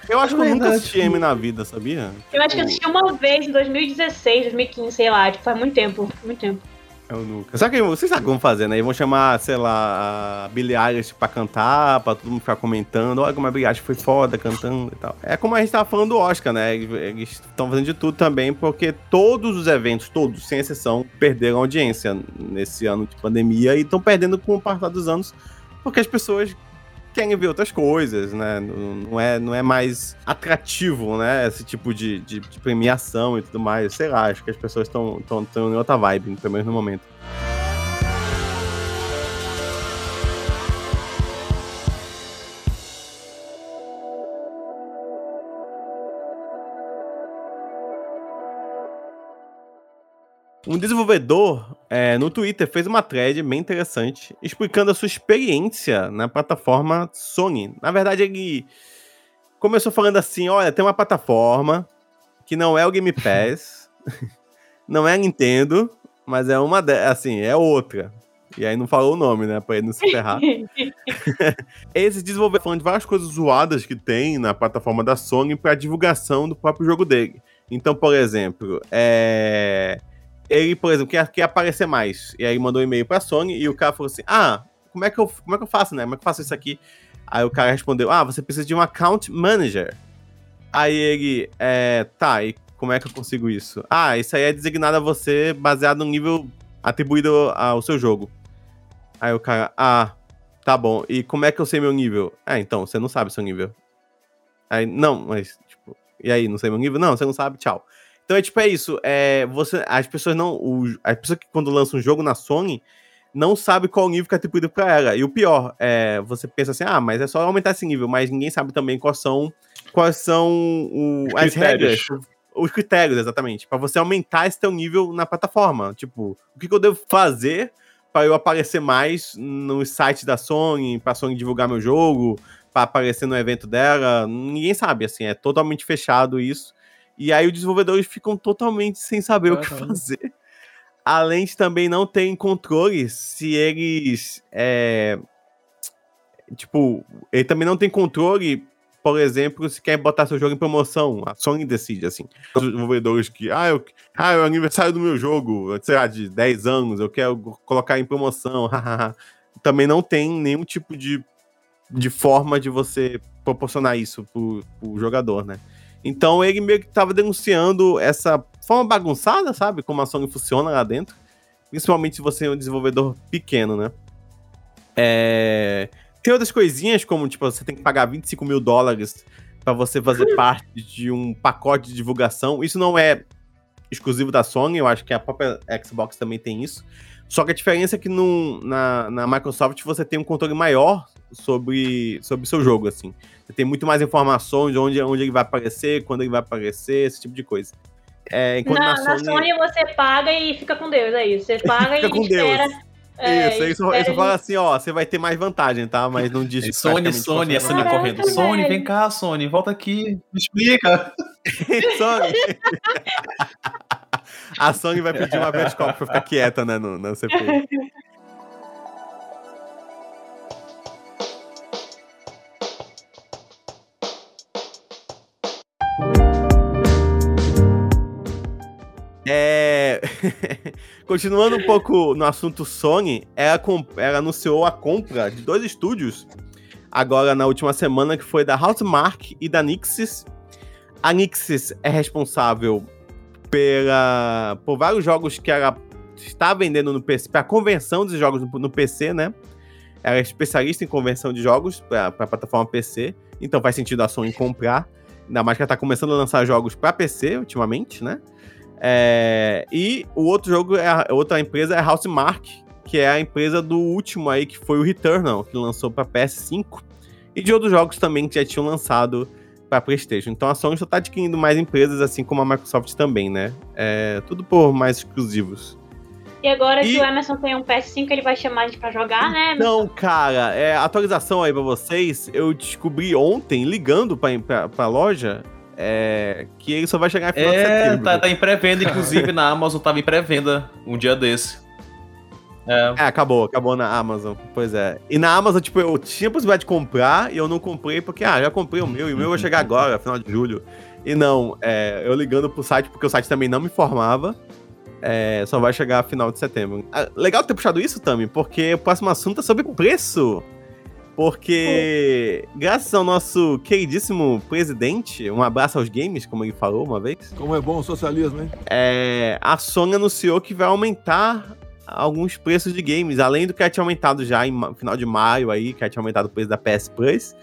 Eu acho que eu nunca assisti M na vida, sabia? Eu acho que eu assisti uma vez em 2016, 2015, sei lá. Tipo, faz muito tempo. Muito tempo. Eu nunca. Só que vocês sabem como fazer, né? Eles vão chamar, sei lá, a Billie Eilish pra cantar, pra todo mundo ficar comentando. Olha como a Billie Eilish foi foda cantando e tal. É como a gente tava falando do Oscar, né? Eles estão fazendo de tudo também, porque todos os eventos, todos, sem exceção, perderam audiência nesse ano de pandemia e estão perdendo com o passar dos anos, porque as pessoas querem ver outras coisas, né? Não, é, não é mais atrativo, né? Esse tipo de, de, de premiação e tudo mais. Sei lá, acho que as pessoas estão em outra vibe, pelo menos no momento. Um desenvolvedor é, no Twitter fez uma thread bem interessante explicando a sua experiência na plataforma Sony. Na verdade, ele começou falando assim: olha, tem uma plataforma que não é o Game Pass, não é a Nintendo, mas é uma de, assim, é outra. E aí não falou o nome, né? Pra ele não se ferrar. Esse desenvolvedor falando de várias coisas zoadas que tem na plataforma da Sony para divulgação do próprio jogo dele. Então, por exemplo, é ele, por exemplo, quer, quer aparecer mais. E aí mandou um e-mail pra Sony e o cara falou assim: Ah, como é que eu, como é que eu faço, né? Como é que eu faço isso aqui? Aí o cara respondeu: Ah, você precisa de um account manager. Aí ele, é, tá, e como é que eu consigo isso? Ah, isso aí é designado a você baseado no nível atribuído ao seu jogo. Aí o cara, ah, tá bom. E como é que eu sei meu nível? Ah, então, você não sabe seu nível. Aí, não, mas, tipo, e aí, não sei meu nível? Não, você não sabe, tchau. Então é tipo, é isso. É, você, as pessoas não. O, as pessoas que quando lançam um jogo na Sony não sabe qual nível que é atribuído pra ela. E o pior, é, você pensa assim, ah, mas é só aumentar esse nível, mas ninguém sabe também quais são, quais são o, as regras. Os critérios, exatamente. Pra você aumentar esse teu nível na plataforma. Tipo, o que, que eu devo fazer para eu aparecer mais no site da Sony, pra Sony divulgar meu jogo, para aparecer no evento dela? Ninguém sabe, assim, é totalmente fechado isso. E aí os desenvolvedores ficam totalmente sem saber o que fazer. Além de também não terem controle se eles. É, tipo, ele também não tem controle, por exemplo, se quer botar seu jogo em promoção. A Sony decide, assim. Os desenvolvedores que. Ah, eu, ah, é o aniversário do meu jogo, sei lá, de 10 anos, eu quero colocar em promoção. também não tem nenhum tipo de, de forma de você proporcionar isso pro, pro jogador, né? Então ele meio que tava denunciando essa forma bagunçada, sabe? Como a Sony funciona lá dentro. Principalmente se você é um desenvolvedor pequeno, né? É... Tem outras coisinhas, como, tipo, você tem que pagar 25 mil dólares para você fazer parte de um pacote de divulgação. Isso não é exclusivo da Sony, eu acho que a própria Xbox também tem isso. Só que a diferença é que no, na, na Microsoft você tem um controle maior sobre sobre seu jogo, assim. Você tem muito mais informações de onde, onde ele vai aparecer, quando ele vai aparecer, esse tipo de coisa. É, enquanto Na, na, na Sony, Sony você paga e fica com Deus, é isso. Você paga Fica e com espera. Deus. é, Isso, ele só, ele só espera fala assim, ó, você vai ter mais vantagem, tá? Mas não diz Sony, praticamente Sony, a quanto Sony correndo. Sony, velho. vem cá, Sony, volta aqui, me explica. Sony. A Sony vai pedir uma vez pra ficar quieta, né, no, na CPI. É... Continuando um pouco no assunto Sony, ela, com- ela anunciou a compra de dois estúdios agora na última semana, que foi da Housemark e da Nixis. A Nixis é responsável pela, por vários jogos que ela está vendendo no PC, para conversão dos jogos no, PC, né? Ela é especialista em conversão de jogos para a plataforma PC, então faz sentido a Sony comprar. Ainda mais que ela está começando a lançar jogos para PC ultimamente, né? É, e o outro jogo, é a, outra empresa é a Housemark, que é a empresa do último aí, que foi o Returnal, que lançou para PS5. E de outros jogos também que já tinham lançado para PlayStation. Então a Sony só tá adquirindo mais empresas, assim como a Microsoft também, né? É, tudo por mais exclusivos. E agora E- que o Emerson tem um PS5, ele vai chamar a gente pra jogar, né? Não, cara, é, atualização aí pra vocês. Eu descobri ontem, ligando pra, pra, pra loja, é, que ele só vai chegar em final de É, setembro. tá, tá em pré-venda, inclusive na Amazon tava em pré-venda um dia desse. É, É, acabou, acabou na Amazon. Pois é. E na Amazon, tipo, eu tinha a possibilidade de comprar e eu não comprei porque, ah, já comprei o meu e o meu vai chegar agora, final de julho. E não, é, eu ligando pro site, porque o site também não me informava, é, só vai chegar final de setembro. Ah, legal ter puxado isso, Tami, porque o próximo assunto é sobre preço. Porque, graças ao nosso queridíssimo presidente, um abraço aos games, como ele falou uma vez, Como é bom o socialismo, hein? é, a Sony anunciou que vai aumentar alguns preços de games, além do que ela tinha aumentado já em ma- final de maio aí, que ela tinha aumentado o preço da PS Plus,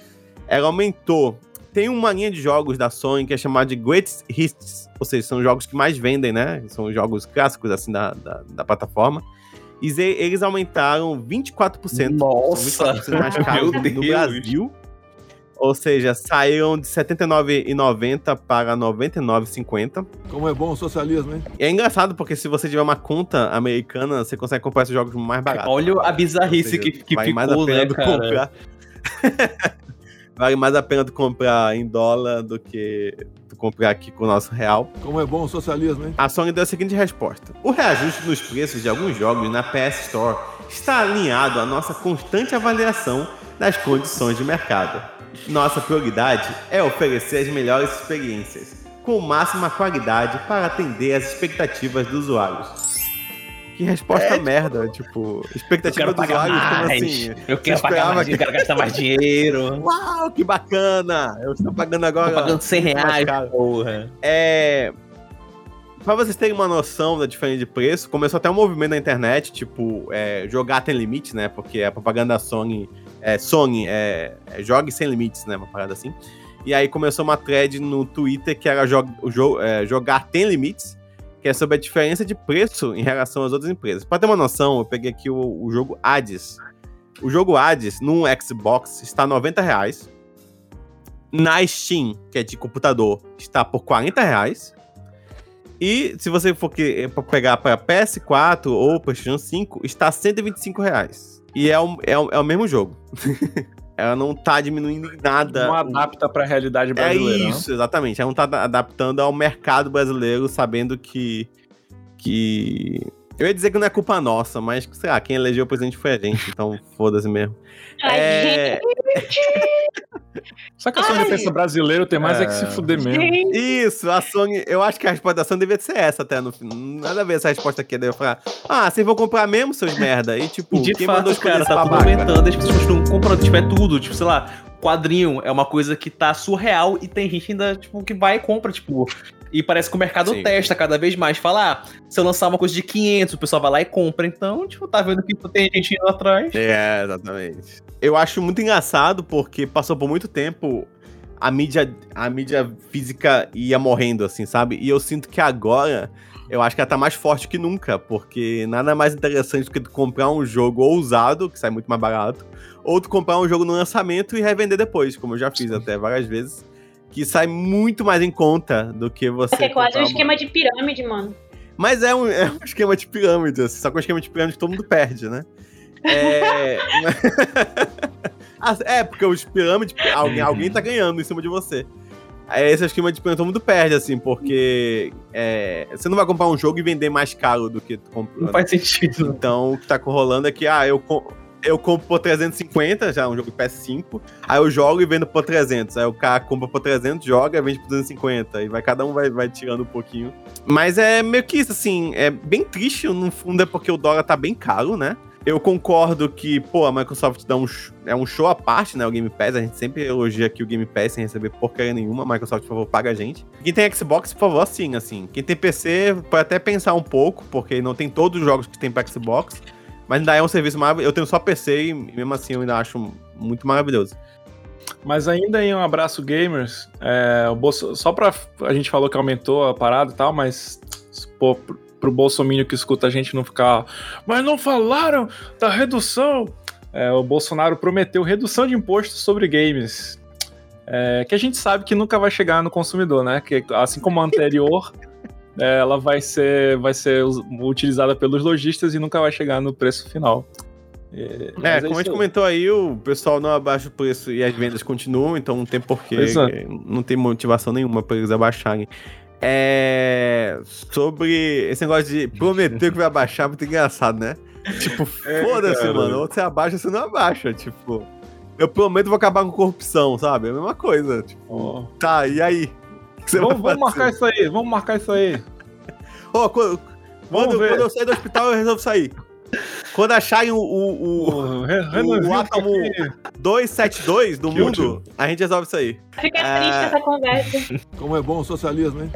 ela aumentou. Tem uma linha de jogos da Sony que é chamada de Greatest Hits, ou seja, são os jogos que mais vendem, né? São os jogos clássicos assim da, da, da plataforma. E eles aumentaram 24%. Nossa, são 24% mais caros no Deus. Brasil. Ou seja, saíram de R$ 79,90 para R$ 99,50. Como é bom o socialismo, hein? E é engraçado porque se você tiver uma conta americana, você consegue comprar esses jogos mais baratos. olha a bizarrice seja, que, que vale mais a ficou, pena né, do cara? comprar. vale mais a pena tu comprar em dólar do que tu comprar aqui com o nosso real. Como é bom o socialismo, hein? A Sony deu a seguinte resposta: O reajuste nos preços de alguns jogos na PS Store está alinhado à nossa constante avaliação das condições de mercado. Nossa prioridade é oferecer as melhores experiências, com máxima qualidade para atender às expectativas dos usuários. Que resposta merda, tipo, Eu expectativa quero dos pagar usuários, como mais. assim? Eu quero pagar mais, que- eu quero gastar mais dinheiro. Uau, que bacana! Eu estou pagando agora. Tô pagando 100 muito mais reais, porra. É. Pra vocês terem uma noção da diferença de preço, começou até um movimento na internet, tipo, é, jogar tem limites, né? Porque a propaganda da Sony é Sony, é, é jogue sem limites, né? Uma parada assim. E aí começou uma thread no Twitter que era jo jo é, jogar tem limites, que é sobre a diferença de preço em relação às outras empresas. Pra ter uma noção, eu peguei aqui o, o jogo Hades. O jogo Hades, no Xbox, está 90 reais. Na Steam, que é de computador, está por 40 reais. E se você for que, pra pegar para PS4 ou PlayStation 5, está 125 reais. E é o, é o, é o mesmo jogo. Ela não tá diminuindo em nada. Não adapta pra realidade é brasileira. né? isso, exatamente. Ela não tá da- adaptando ao mercado brasileiro, sabendo que. que. Eu ia dizer que não é culpa nossa, mas, sei lá, quem elegeu o presidente foi a gente, então foda-se mesmo. Ai, É, Só que a Sony Ai. pensa brasileiro tem mais é, que se É. fuder mesmo. gente. Isso, a Sony. Eu acho que a resposta da Sony devia ser essa até no fim. Nada a ver essa resposta aqui. Deve falar: Ah, vocês vão comprar mesmo, seus merda? E tipo, E de quem mandou fato, escolher cara, esse tá tudo aumentando, as pessoas continuam comprando, tipo, é tudo, tipo, sei lá, quadrinho é uma coisa que tá surreal e tem gente ainda, tipo, que vai e compra, tipo, e parece que o mercado Sim. testa cada vez mais, fala, ah, se eu lançar uma coisa de 500, o pessoal vai lá e compra, então, tipo, tá vendo que tem gente indo atrás. É, exatamente. Eu acho muito engraçado porque passou por muito tempo a mídia, a mídia física ia morrendo, assim, sabe? E eu sinto que agora eu acho que ela tá mais forte que nunca, porque nada mais interessante do que tu comprar um jogo ousado, que sai muito mais barato, ou tu comprar um jogo no lançamento e revender depois, como eu já fiz até várias vezes, que sai muito mais em conta do que você. É quase comprar um esquema de pirâmide, mano. Mas é um, é um esquema de pirâmide, assim, só que um esquema de pirâmide que todo mundo perde, né? É, Ah, é porque os pirâmides, alguém, alguém tá ganhando em cima de você. Aí Esse esquema de pirâmide todo mundo perde, assim, porque é, você não vai comprar um jogo e vender mais caro do que tu comprou. Não faz sentido. Então, o que tá rolando é que, ah, eu, com- eu compro por 350, já é um jogo de PS5, aí eu jogo e vendo por 300. Aí o cara compra por 300, joga vende por 250. E vai, cada um vai, vai tirando um pouquinho. Mas é meio que isso, assim, é bem triste, no fundo é porque o dólar tá bem caro, né? Eu concordo que, pô, a Microsoft dá um, é um show à parte, né? O Game Pass. A gente sempre elogia aqui o Game Pass sem receber porcaria nenhuma. A Microsoft, por favor, paga a gente. Quem tem Xbox, por favor, sim, assim. Quem tem PC, pode até pensar um pouco, porque não tem todos os jogos que tem pra Xbox. Mas ainda é um serviço maravilhoso. Eu tenho só PC e mesmo assim eu ainda acho muito maravilhoso. Mas ainda em um abraço gamers, é, o Bolso... só pra. A gente falou que aumentou a parada e tal, mas pô, pro, Bolsonaro que escuta a gente não ficar. Mas não falaram da redução! É, o Bolsonaro prometeu redução de impostos sobre games. É, que a gente sabe que nunca vai chegar no consumidor, né? Que assim como a anterior, ela vai ser, vai ser utilizada pelos lojistas e nunca vai chegar no preço final. É, É, mas como a gente aí. comentou aí, o pessoal não abaixa o preço e as vendas continuam, então não tem porquê, é. não tem motivação nenhuma pra eles abaixarem. É. Sobre esse negócio de prometer que vai abaixar, é muito engraçado, né? Tipo, É, foda-se, mano. Ou você abaixa ou você não abaixa. Tipo, eu prometo que vou acabar com corrupção, sabe? É a mesma coisa. Tipo, Ó. tá, e aí? O você Vamos, vamos marcar isso aí, vamos marcar isso aí. Ó, quando, quando, quando eu sair do hospital, eu resolvo sair. Quando acharem o, o, o O tá átomo- aqui. 272 do Que mundo, útil. a gente resolve isso aí. Fica triste essa conversa. Como é bom o socialismo, hein?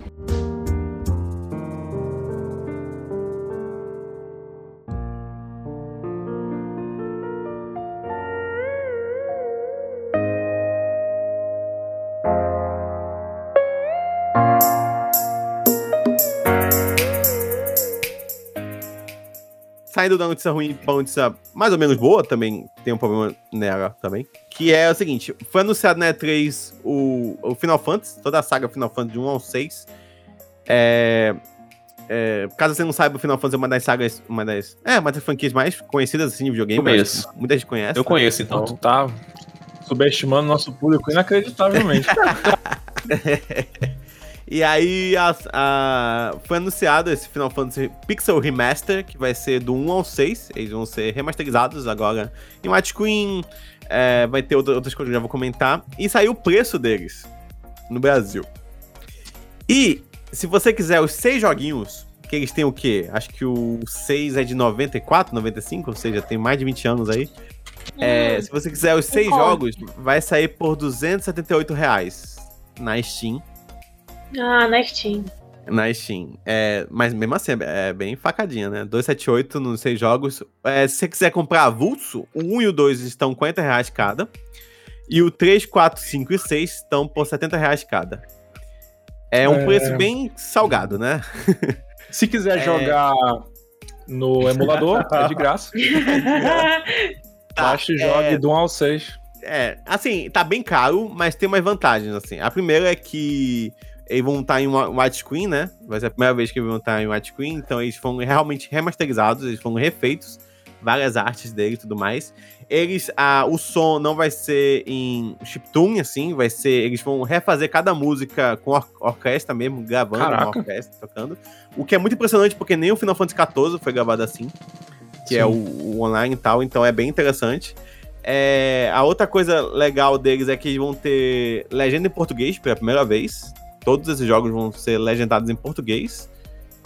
Saindo da notícia ruim pra uma notícia mais ou menos boa, também tem um problema nela também. Que é o seguinte: foi anunciado na E3 o, o Final Fantasy, toda a saga Final Fantasy de 1 ao 6. É, é, caso você não saiba, o Final Fantasy é uma das sagas, uma das, é, uma das franquias mais conhecidas assim, de videogame. Conheço. Muita gente conhece. Eu conheço, Então, então. tu tá subestimando nosso público inacreditavelmente. E aí a- a- foi anunciado esse Final Fantasy Pixel Remaster, que vai ser do 1 ao 6. Eles vão ser remasterizados agora em widescreen. É, vai ter outra- outras coisas que eu já vou comentar. E saiu o preço deles no Brasil. E se você quiser os seis joguinhos, que eles têm o quê? Acho que o 6 é de 94, 95, ou seja, tem mais de 20 anos aí. É, Hum, se você quiser os seis jogos, vai sair por 278 reais na Steam. Ah, na Steam. Na Steam. É, mas mesmo assim, é é bem facadinha, né? 278 nos seis jogos. É, se você quiser comprar avulso, o 1 e o 2 estão 50 reais cada. E o 3, 4, 5 e 6 estão por 70 reais cada. É um É. preço bem salgado, né? Se quiser É. jogar no emulador, é de graça. Baixe e jogue é, do 1 ao 6. É, assim, tá bem caro, mas tem umas vantagens, assim. A primeira é que eles vão estar em wi- widescreen, né? Vai ser a primeira vez que eles vão estar em widescreen, então eles foram realmente remasterizados, eles foram refeitos, várias artes dele e tudo mais. Eles, ah, o som não vai ser em chiptune, assim, vai ser, eles vão refazer cada música com or- orquestra mesmo, gravando Caraca. uma orquestra, tocando. O que é muito impressionante, porque nem o Final Fantasy XIV foi gravado assim, que é o, Sim. o online e tal, então é bem interessante. É, a outra coisa legal deles é que eles vão ter legenda em português pela primeira vez. Todos esses jogos vão ser legendados em português.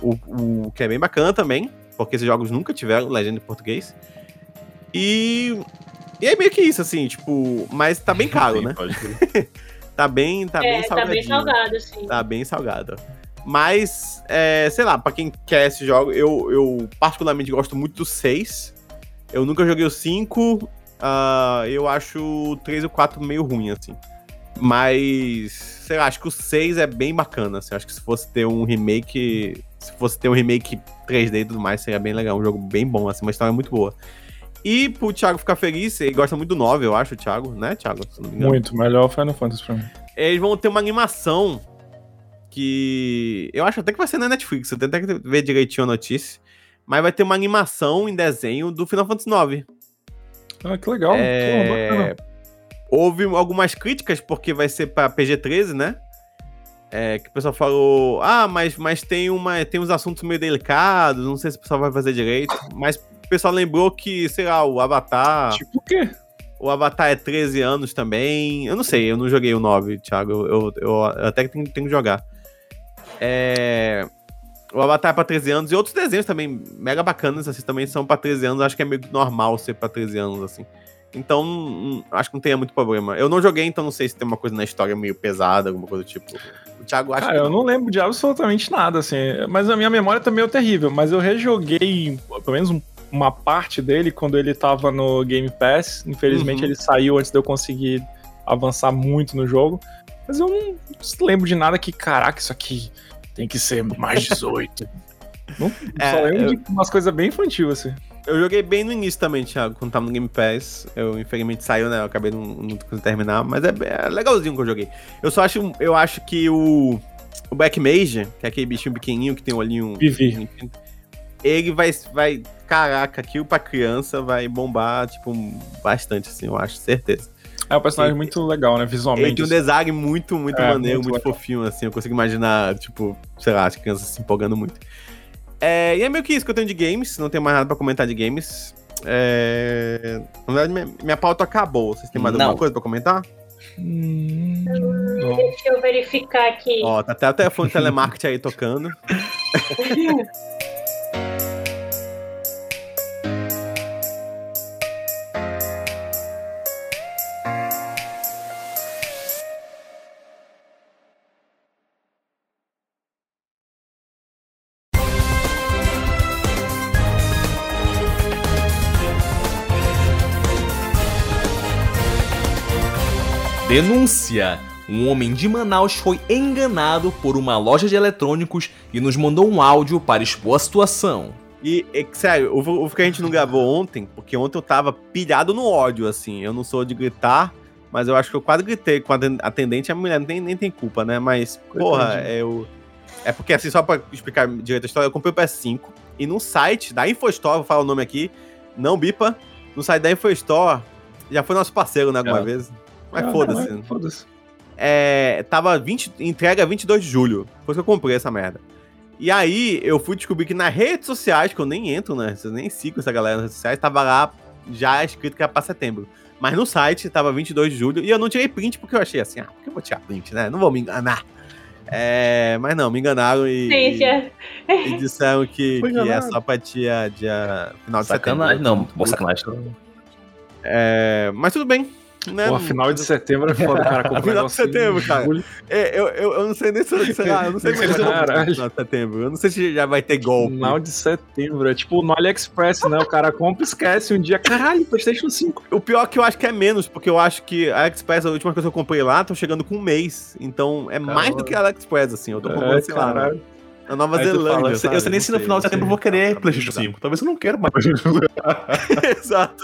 O, o que é bem bacana também, porque esses jogos nunca tiveram legenda em português. E, e é meio que isso, assim, tipo, mas tá bem caro, né? Pode crer. Tá bem, tá é, bem tá salgadinho. bem salgado, sim. Tá bem salgado. Mas, é, sei lá, pra quem quer esse jogo, eu, eu particularmente gosto muito do 6. Eu nunca joguei o 5. ah, eu acho o 3 e o 4 meio ruim, assim. Mas, sei lá, acho que o 6 é bem bacana, assim. Acho que se fosse ter um remake, se fosse ter um remake 3D e tudo mais, seria bem legal. Um jogo bem bom, assim, uma história muito boa. E pro Thiago ficar feliz, ele gosta muito do 9, eu acho, Thiago, né, Thiago? Me. Muito, melhor Final Fantasy pra mim. Eles vão ter uma animação que. Eu acho até que vai ser na Netflix, eu tenho até que ver direitinho a notícia. Mas vai ter uma animação em desenho do Final Fantasy IX. Ah, que legal. É, Pô, bacana. Houve algumas críticas, porque vai ser pra PG-13, né? É, que o pessoal falou, ah, mas, mas tem, uma, tem uns assuntos meio delicados, não sei se o pessoal vai fazer direito. Mas o pessoal lembrou que, sei lá, o Avatar. Tipo o quê? O Avatar é 13 anos também. Eu não sei, eu não joguei o 9, Thiago. Eu, eu, eu até tenho, tenho que jogar. É. O Avatar é pra 13 anos e outros desenhos também mega bacanas, assim, também são pra 13 anos. Acho que é meio normal ser pra 13 anos, assim. Então, hum, acho que não tenha muito problema. Eu não joguei, então não sei se tem uma coisa na história meio pesada, alguma coisa do tipo. O Thiago acha Cara, que eu não lembro de absolutamente nada, assim. Mas a minha memória também é terrível. Mas eu rejoguei, pelo menos um- uma parte dele, quando ele tava no Game Pass. Infelizmente Uhum. ele saiu antes de eu conseguir avançar muito no jogo. Mas eu não lembro de nada que, caraca, isso aqui tem que ser mais 18. não, É, só lembro eu- de umas coisas bem infantil, assim. Eu joguei bem no início também, Thiago, quando tava no Game Pass. Eu, infelizmente, saiu, né? Eu acabei não, não conseguindo terminar, mas é, é legalzinho que eu joguei. Eu só acho, eu acho que o, o Black Mage, que é aquele bichinho pequenininho que tem o olhinho... Vivi. Ele vai, vai... Caraca, aquilo pra criança vai bombar, tipo, bastante, assim, eu acho, certeza. É um personagem Ele- muito legal, né? Ele Visualmente. tem um design muito, muito É, maneiro, muito muito, fofinho, assim. Eu consigo imaginar, tipo, sei lá, as crianças se empolgando muito. É, e é meio que isso que eu tenho de games, não tenho mais nada pra comentar de games. É, na verdade, minha, minha pauta acabou. Vocês têm mais Não. alguma coisa pra comentar? Hum, não. Deixa eu verificar aqui. Ó, tá até o telefone de telemarketing aí tocando. Denúncia! Um homem de Manaus foi enganado por uma loja de eletrônicos e nos mandou um áudio para expor a situação. E, é sério, o, o que a gente não gravou ontem, porque ontem eu tava pilhado no ódio, assim. Eu não sou de gritar, mas eu acho que eu quase gritei com a aten- atendente. A mulher nem, nem tem culpa, né? Mas, porra, eu. É porque, assim, só pra explicar direito a história, eu comprei o PS5 e no site da InfoStore, vou falar o nome aqui, não bipa, no site da InfoStore, já foi nosso parceiro, né, alguma É. vez. Mas foda-se. não, Foda-se. é, tava 20, entrega 22 de julho. Foi que eu comprei essa merda. E aí eu fui descobrir que nas redes sociais, que eu nem entro, né? Eu nem sigo essa galera nas redes sociais, tava lá já escrito que era pra setembro. Mas no site tava 22 de julho e eu não tirei print porque eu achei assim, ah, por que eu vou tirar print, né? Não vou me enganar. É, mas não, me enganaram e, Sim, já. e disseram que, que é só pra dia, dia final de Sacanagem. setembro. Não, boa sacanagem. É, mas tudo bem. Né? Pô, final de setembro é foda, cara. comprar Final de setembro, cara. É, eu, eu, eu não sei nem se sei lá, eu não sei mais se Caralho. final de setembro. Eu não sei se já vai ter golpe. Final de setembro. É tipo no AliExpress, né? O cara compra e esquece um dia. Caralho, PlayStation 5. O pior é que eu acho que é menos, porque eu acho que a AliExpress, a última coisa que eu comprei lá, tô chegando com um mês. Então é mais do que a AliExpress, assim. Eu tô comprando, É, sei lá. Na Nova Aí Zelândia. fala, Eu sei, eu sei nem se no final de setembro eu vou querer PlayStation 5. Talvez eu não quero mais. Exato.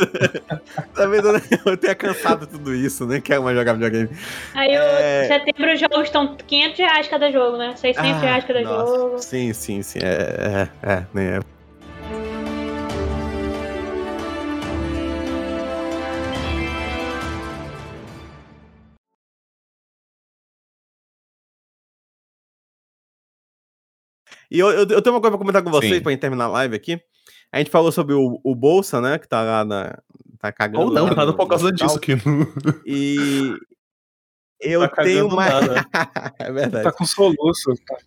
Talvez eu, eu tenha cansado tudo isso, nem quero mais jogar videogame. Aí, o É. setembro, os jogos estão 500 reais cada jogo, né? 600 Ah, reais cada nossa. jogo. Sim, sim, sim. É, é, é, nem é. E eu, eu, eu tenho uma coisa pra comentar com vocês Sim. pra gente terminar a live aqui. A gente falou sobre o, o Bolsa, né? Que tá lá na. Tá cagando. Ou não, lá nada no- por causa no disso aqui. E. Eu Tá tenho uma. é verdade. Tá com soluço. Tá.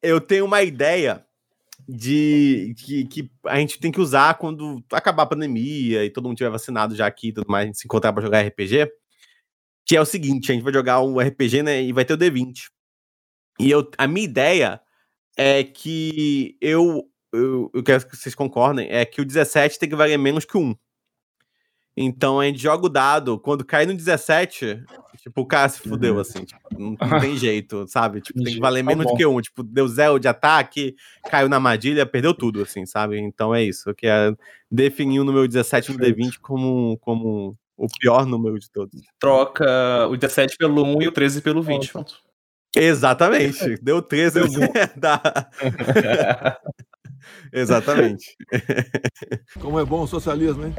eu tenho uma ideia de que, que a gente tem que usar quando acabar a pandemia e todo mundo tiver vacinado já aqui e tudo mais, a gente se encontrar pra jogar RPG. Que é o seguinte, a gente vai jogar um RPG, né? E vai ter o D20. E eu, a minha ideia é que eu, eu, eu quero que vocês concordem, é que o 17 tem que valer menos que o 1. Então a gente joga o dado, quando cai no 17, Tipo, o cara se fudeu, assim. Tipo, não, não tem jeito, sabe? Tipo, tem que valer Tá menos do bom. que um. Tipo, deu zero de ataque, caiu na armadilha, perdeu tudo, assim, sabe? Então é isso. Que é definir o número 17 no D20 como, como o pior número de todos. Troca o 17 pelo 1 e o 13 pelo 20. Pronto. Exatamente. Deu 13. Dá... Exatamente. Como é bom o socialismo, hein?